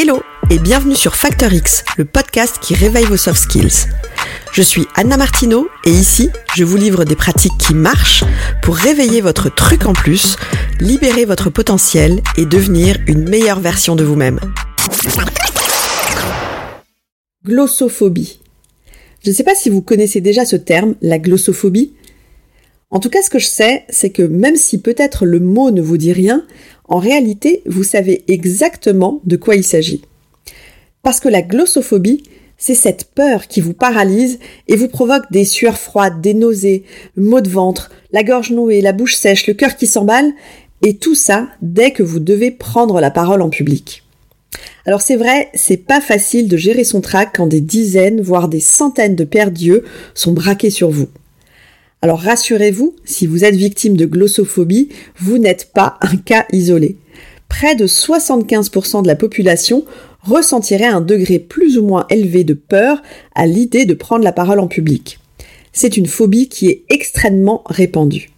Hello et bienvenue sur Factor X, le podcast qui réveille vos soft skills. Je suis Anna Martineau et ici, je vous livre des pratiques qui marchent pour réveiller votre truc en plus, libérer votre potentiel et devenir une meilleure version de vous-même. Glossophobie. Je ne sais pas si vous connaissez déjà ce terme, la glossophobie. En tout cas, ce que je sais, c'est que même si peut-être le mot ne vous dit rien, en réalité, vous savez exactement de quoi il s'agit. Parce que la glossophobie, c'est cette peur qui vous paralyse et vous provoque des sueurs froides, des nausées, maux de ventre, la gorge nouée, la bouche sèche, le cœur qui s'emballe, et tout ça dès que vous devez prendre la parole en public. Alors c'est vrai, c'est pas facile de gérer son trac quand des dizaines, voire des centaines de pères d'yeux sont braqués sur vous. Alors rassurez-vous, si vous êtes victime de glossophobie, vous n'êtes pas un cas isolé. Près de 75% de la population ressentirait un degré plus ou moins élevé de peur à l'idée de prendre la parole en public. C'est une phobie qui est extrêmement répandue.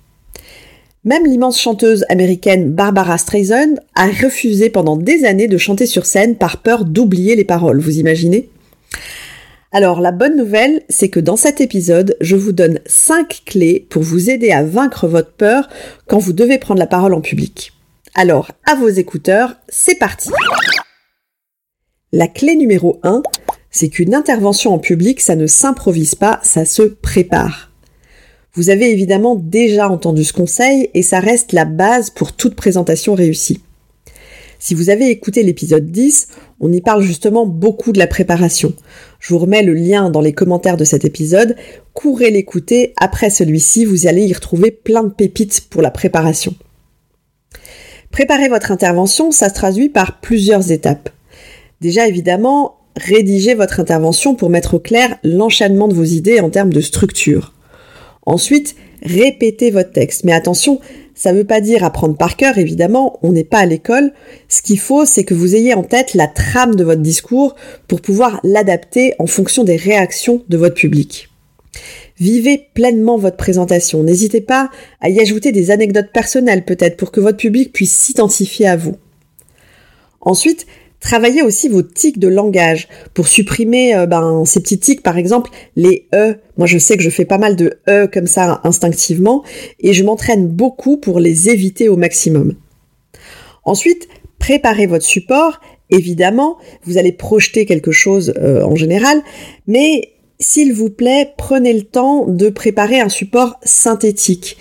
Même l'immense chanteuse américaine Barbara Streisand a refusé pendant des années de chanter sur scène par peur d'oublier les paroles, vous imaginez? Alors la bonne nouvelle, c'est que dans cet épisode, je vous donne 5 clés pour vous aider à vaincre votre peur quand vous devez prendre la parole en public. Alors, à vos écouteurs, c'est parti La clé numéro 1, c'est qu'une intervention en public, ça ne s'improvise pas, ça se prépare. Vous avez évidemment déjà entendu ce conseil et ça reste la base pour toute présentation réussie. Si vous avez écouté l'épisode 10, on y parle justement beaucoup de la préparation. Je vous remets le lien dans les commentaires de cet épisode. Courez l'écouter. Après celui-ci, vous allez y retrouver plein de pépites pour la préparation. Préparer votre intervention, ça se traduit par plusieurs étapes. Déjà, évidemment, rédigez votre intervention pour mettre au clair l'enchaînement de vos idées en termes de structure. Ensuite, répétez votre texte. Mais attention, ça ne veut pas dire apprendre par cœur, évidemment, on n'est pas à l'école. Ce qu'il faut, c'est que vous ayez en tête la trame de votre discours pour pouvoir l'adapter en fonction des réactions de votre public. Vivez pleinement votre présentation. N'hésitez pas à y ajouter des anecdotes personnelles peut-être pour que votre public puisse s'identifier à vous. Ensuite, Travaillez aussi vos tics de langage pour supprimer euh, ben, ces petits tics, par exemple les E. Moi, je sais que je fais pas mal de E comme ça instinctivement et je m'entraîne beaucoup pour les éviter au maximum. Ensuite, préparez votre support. Évidemment, vous allez projeter quelque chose euh, en général, mais s'il vous plaît, prenez le temps de préparer un support synthétique.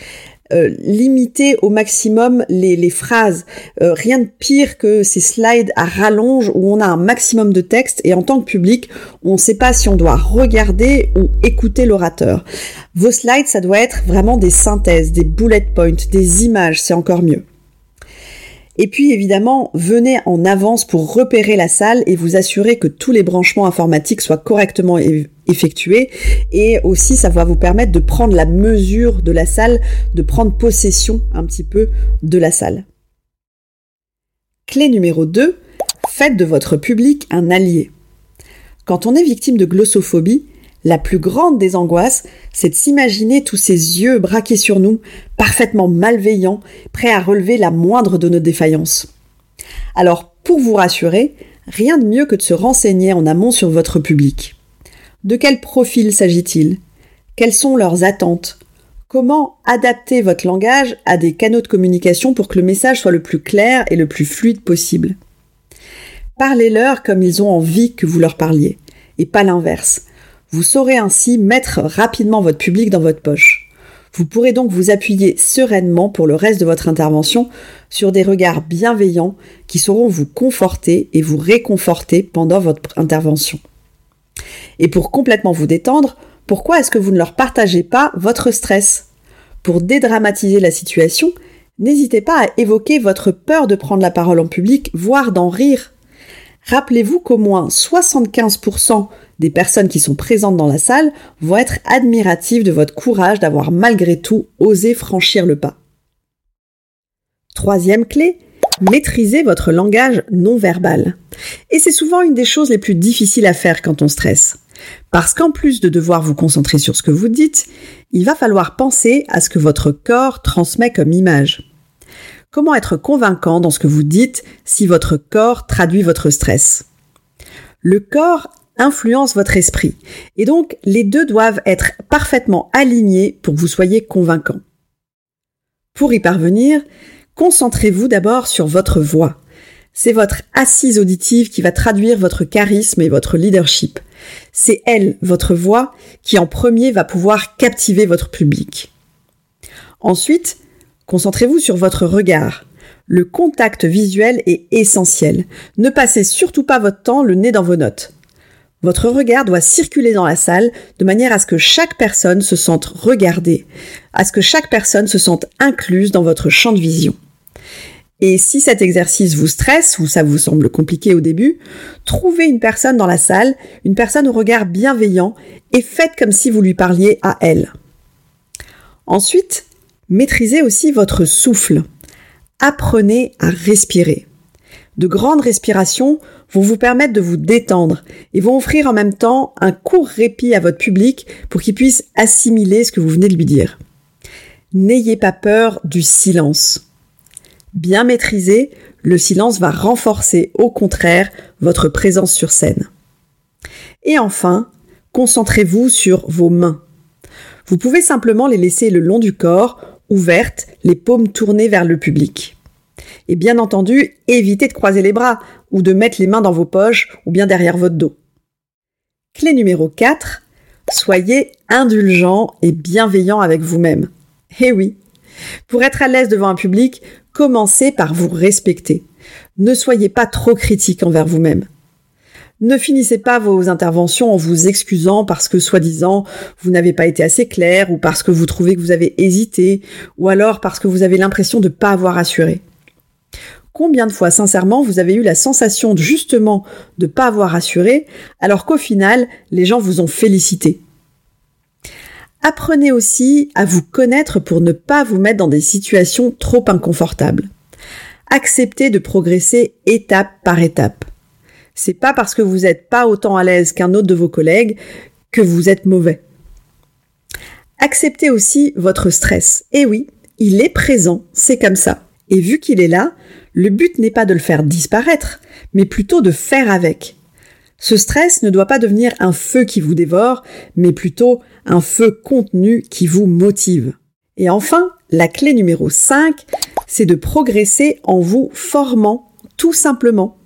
Euh, limiter au maximum les, phrases. Euh, rien de pire que ces slides à rallonge où on a un maximum de texte et en tant que public, on ne sait pas si on doit regarder ou écouter l'orateur. Vos slides, ça doit être vraiment des synthèses, des bullet points, des images, c'est encore mieux. Et puis évidemment, venez en avance pour repérer la salle et vous assurer que tous les branchements informatiques soient correctement effectués. Et aussi, ça va vous permettre de prendre la mesure de la salle, de prendre possession un petit peu de la salle. Clé numéro 2, faites de votre public un allié. Quand on est victime de glossophobie, la plus grande des angoisses, c'est de s'imaginer tous ces yeux braqués sur nous, parfaitement malveillants, prêts à relever la moindre de nos défaillances. Alors, pour vous rassurer, rien de mieux que de se renseigner en amont sur votre public. De quel profil s'agit-il? Quelles sont leurs attentes? Comment adapter votre langage à des canaux de communication pour que le message soit le plus clair et le plus fluide possible? Parlez-leur comme ils ont envie que vous leur parliez, et pas l'inverse. Vous saurez ainsi mettre rapidement votre public dans votre poche. Vous pourrez donc vous appuyer sereinement pour le reste de votre intervention sur des regards bienveillants qui sauront vous conforter et vous réconforter pendant votre intervention. Et pour complètement vous détendre, pourquoi est-ce que vous ne leur partagez pas votre stress? Pour dédramatiser la situation, n'hésitez pas à évoquer votre peur de prendre la parole en public, voire d'en rire. Rappelez-vous qu'au moins 75% des personnes qui sont présentes dans la salle vont être admiratives de votre courage d'avoir malgré tout osé franchir le pas. Troisième clé, maîtrisez votre langage non verbal. Et c'est souvent une des choses les plus difficiles à faire quand on stresse. Parce qu'en plus de devoir vous concentrer sur ce que vous dites, il va falloir penser à ce que votre corps transmet comme image. Comment être convaincant dans ce que vous dites si votre corps traduit votre stress? Le corps influence votre esprit, et donc les deux doivent être parfaitement alignés pour que vous soyez convaincant. Pour y parvenir, concentrez-vous d'abord sur votre voix. C'est votre assise auditive qui va traduire votre charisme et votre leadership. C'est elle, votre voix, qui en premier va pouvoir captiver votre public. Ensuite, concentrez-vous sur votre regard. Le contact visuel est essentiel. Ne passez surtout pas votre temps le nez dans vos notes. Votre regard doit circuler dans la salle de manière à ce que chaque personne se sente regardée, à ce que chaque personne se sente incluse dans votre champ de vision. Et si cet exercice vous stresse ou ça vous semble compliqué au début, trouvez une personne dans la salle, une personne au regard bienveillant et faites comme si vous lui parliez à elle. Ensuite, maîtrisez aussi votre souffle. Apprenez à respirer. De grandes respirations vont vous permettre de vous détendre et vont offrir en même temps un court répit à votre public pour qu'il puisse assimiler ce que vous venez de lui dire. N'ayez pas peur du silence. Bien maîtrisé, le silence va renforcer au contraire votre présence sur scène. Et enfin, concentrez-vous sur vos mains. Vous pouvez simplement les laisser le long du corps, ouvertes, les paumes tournées vers le public. Et bien entendu, évitez de croiser les bras ou de mettre les mains dans vos poches ou bien derrière votre dos. Clé numéro 4. Soyez indulgent et bienveillant avec vous-même. Eh oui. Pour être à l'aise devant un public, commencez par vous respecter. Ne soyez pas trop critique envers vous-même. Ne finissez pas vos interventions en vous excusant parce que soi-disant vous n'avez pas été assez clair ou parce que vous trouvez que vous avez hésité ou alors parce que vous avez l'impression de ne pas avoir assuré. Combien de fois sincèrement vous avez eu la sensation justement de ne pas avoir assuré alors qu'au final les gens vous ont félicité? Apprenez aussi à vous connaître pour ne pas vous mettre dans des situations trop inconfortables. Acceptez de progresser étape par étape. C'est pas parce que vous n'êtes pas autant à l'aise qu'un autre de vos collègues que vous êtes mauvais. Acceptez aussi votre stress. Et oui, il est présent, c'est comme ça. Et vu qu'il est là, le but n'est pas de le faire disparaître, mais plutôt de faire avec. Ce stress ne doit pas devenir un feu qui vous dévore, mais plutôt un feu contenu qui vous motive. Et enfin, la clé numéro 5, c'est de progresser en vous formant tout simplement.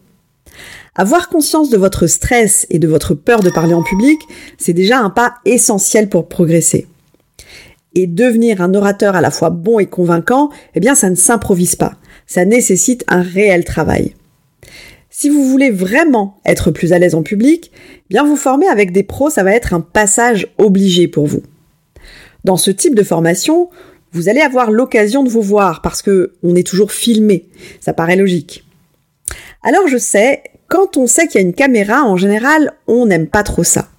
Avoir conscience de votre stress et de votre peur de parler en public, c'est déjà un pas essentiel pour progresser. Et devenir un orateur à la fois bon et convaincant, eh bien ça ne s'improvise pas. Ça nécessite un réel travail. Si vous voulez vraiment être plus à l'aise en public, bien vous former avec des pros, ça va être un passage obligé pour vous. Dans ce type de formation, vous allez avoir l'occasion de vous voir parce que on est toujours filmé. Ça paraît logique. Alors je sais, quand on sait qu'il y a une caméra, en général, on n'aime pas trop ça.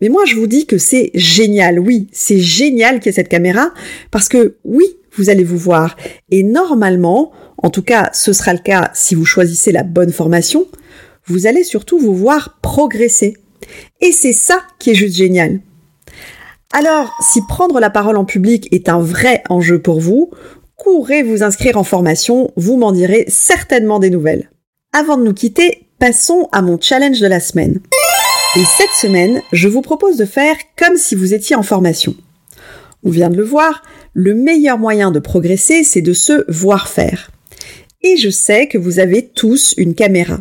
Mais moi, je vous dis que c'est génial. Oui, c'est génial qu'il y ait cette caméra parce que oui, vous allez vous voir. Et normalement, en tout cas ce sera le cas si vous choisissez la bonne formation, vous allez surtout vous voir progresser. Et c'est ça qui est juste génial. Alors, si prendre la parole en public est un vrai enjeu pour vous, courez vous inscrire en formation, vous m'en direz certainement des nouvelles. Avant de nous quitter, passons à mon challenge de la semaine. Et cette semaine, je vous propose de faire comme si vous étiez en formation. On vient de le voir, le meilleur moyen de progresser, c'est de se voir faire. Et je sais que vous avez tous une caméra.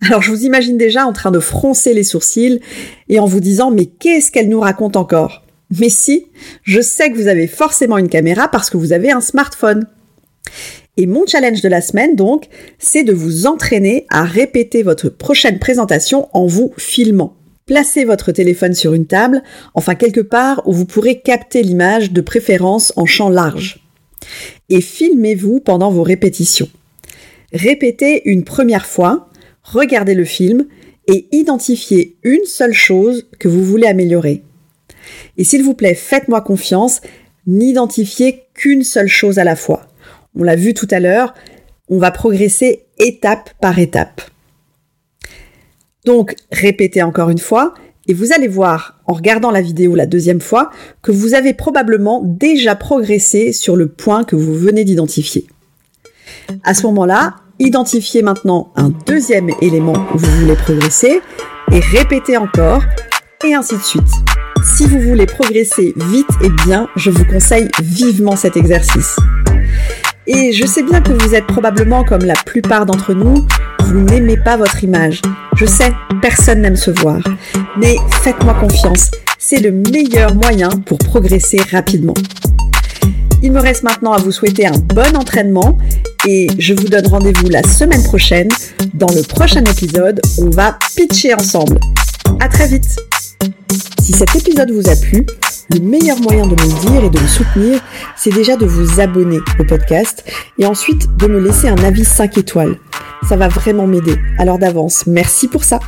Alors je vous imagine déjà en train de froncer les sourcils et en vous disant mais qu'est-ce qu'elle nous raconte encore? Mais si, je sais que vous avez forcément une caméra parce que vous avez un smartphone. Et mon challenge de la semaine donc, c'est de vous entraîner à répéter votre prochaine présentation en vous filmant. Placez votre téléphone sur une table, enfin quelque part où vous pourrez capter l'image de préférence en champ large et filmez-vous pendant vos répétitions. Répétez une première fois, regardez le film et identifiez une seule chose que vous voulez améliorer. Et s'il vous plaît, faites-moi confiance, n'identifiez qu'une seule chose à la fois. On l'a vu tout à l'heure, on va progresser étape par étape. Donc, répétez encore une fois et vous allez voir, en regardant la vidéo la deuxième fois, que vous avez probablement déjà progressé sur le point que vous venez d'identifier. À ce moment-là, identifiez maintenant un deuxième élément où vous voulez progresser et répétez encore et ainsi de suite. Si vous voulez progresser vite et bien, je vous conseille vivement cet exercice. Et je sais bien que vous êtes probablement comme la plupart d'entre nous, vous n'aimez pas votre image. Je sais, personne n'aime se voir. Mais faites-moi confiance, c'est le meilleur moyen pour progresser rapidement. Il me reste maintenant à vous souhaiter un bon entraînement et je vous donne rendez-vous la semaine prochaine. Dans le prochain épisode, on va pitcher ensemble. À très vite! Si cet épisode vous a plu, le meilleur moyen de me le dire et de me soutenir, c'est déjà de vous abonner au podcast et ensuite de me laisser un avis 5 étoiles. Ça va vraiment m'aider. Alors d'avance, merci pour ça.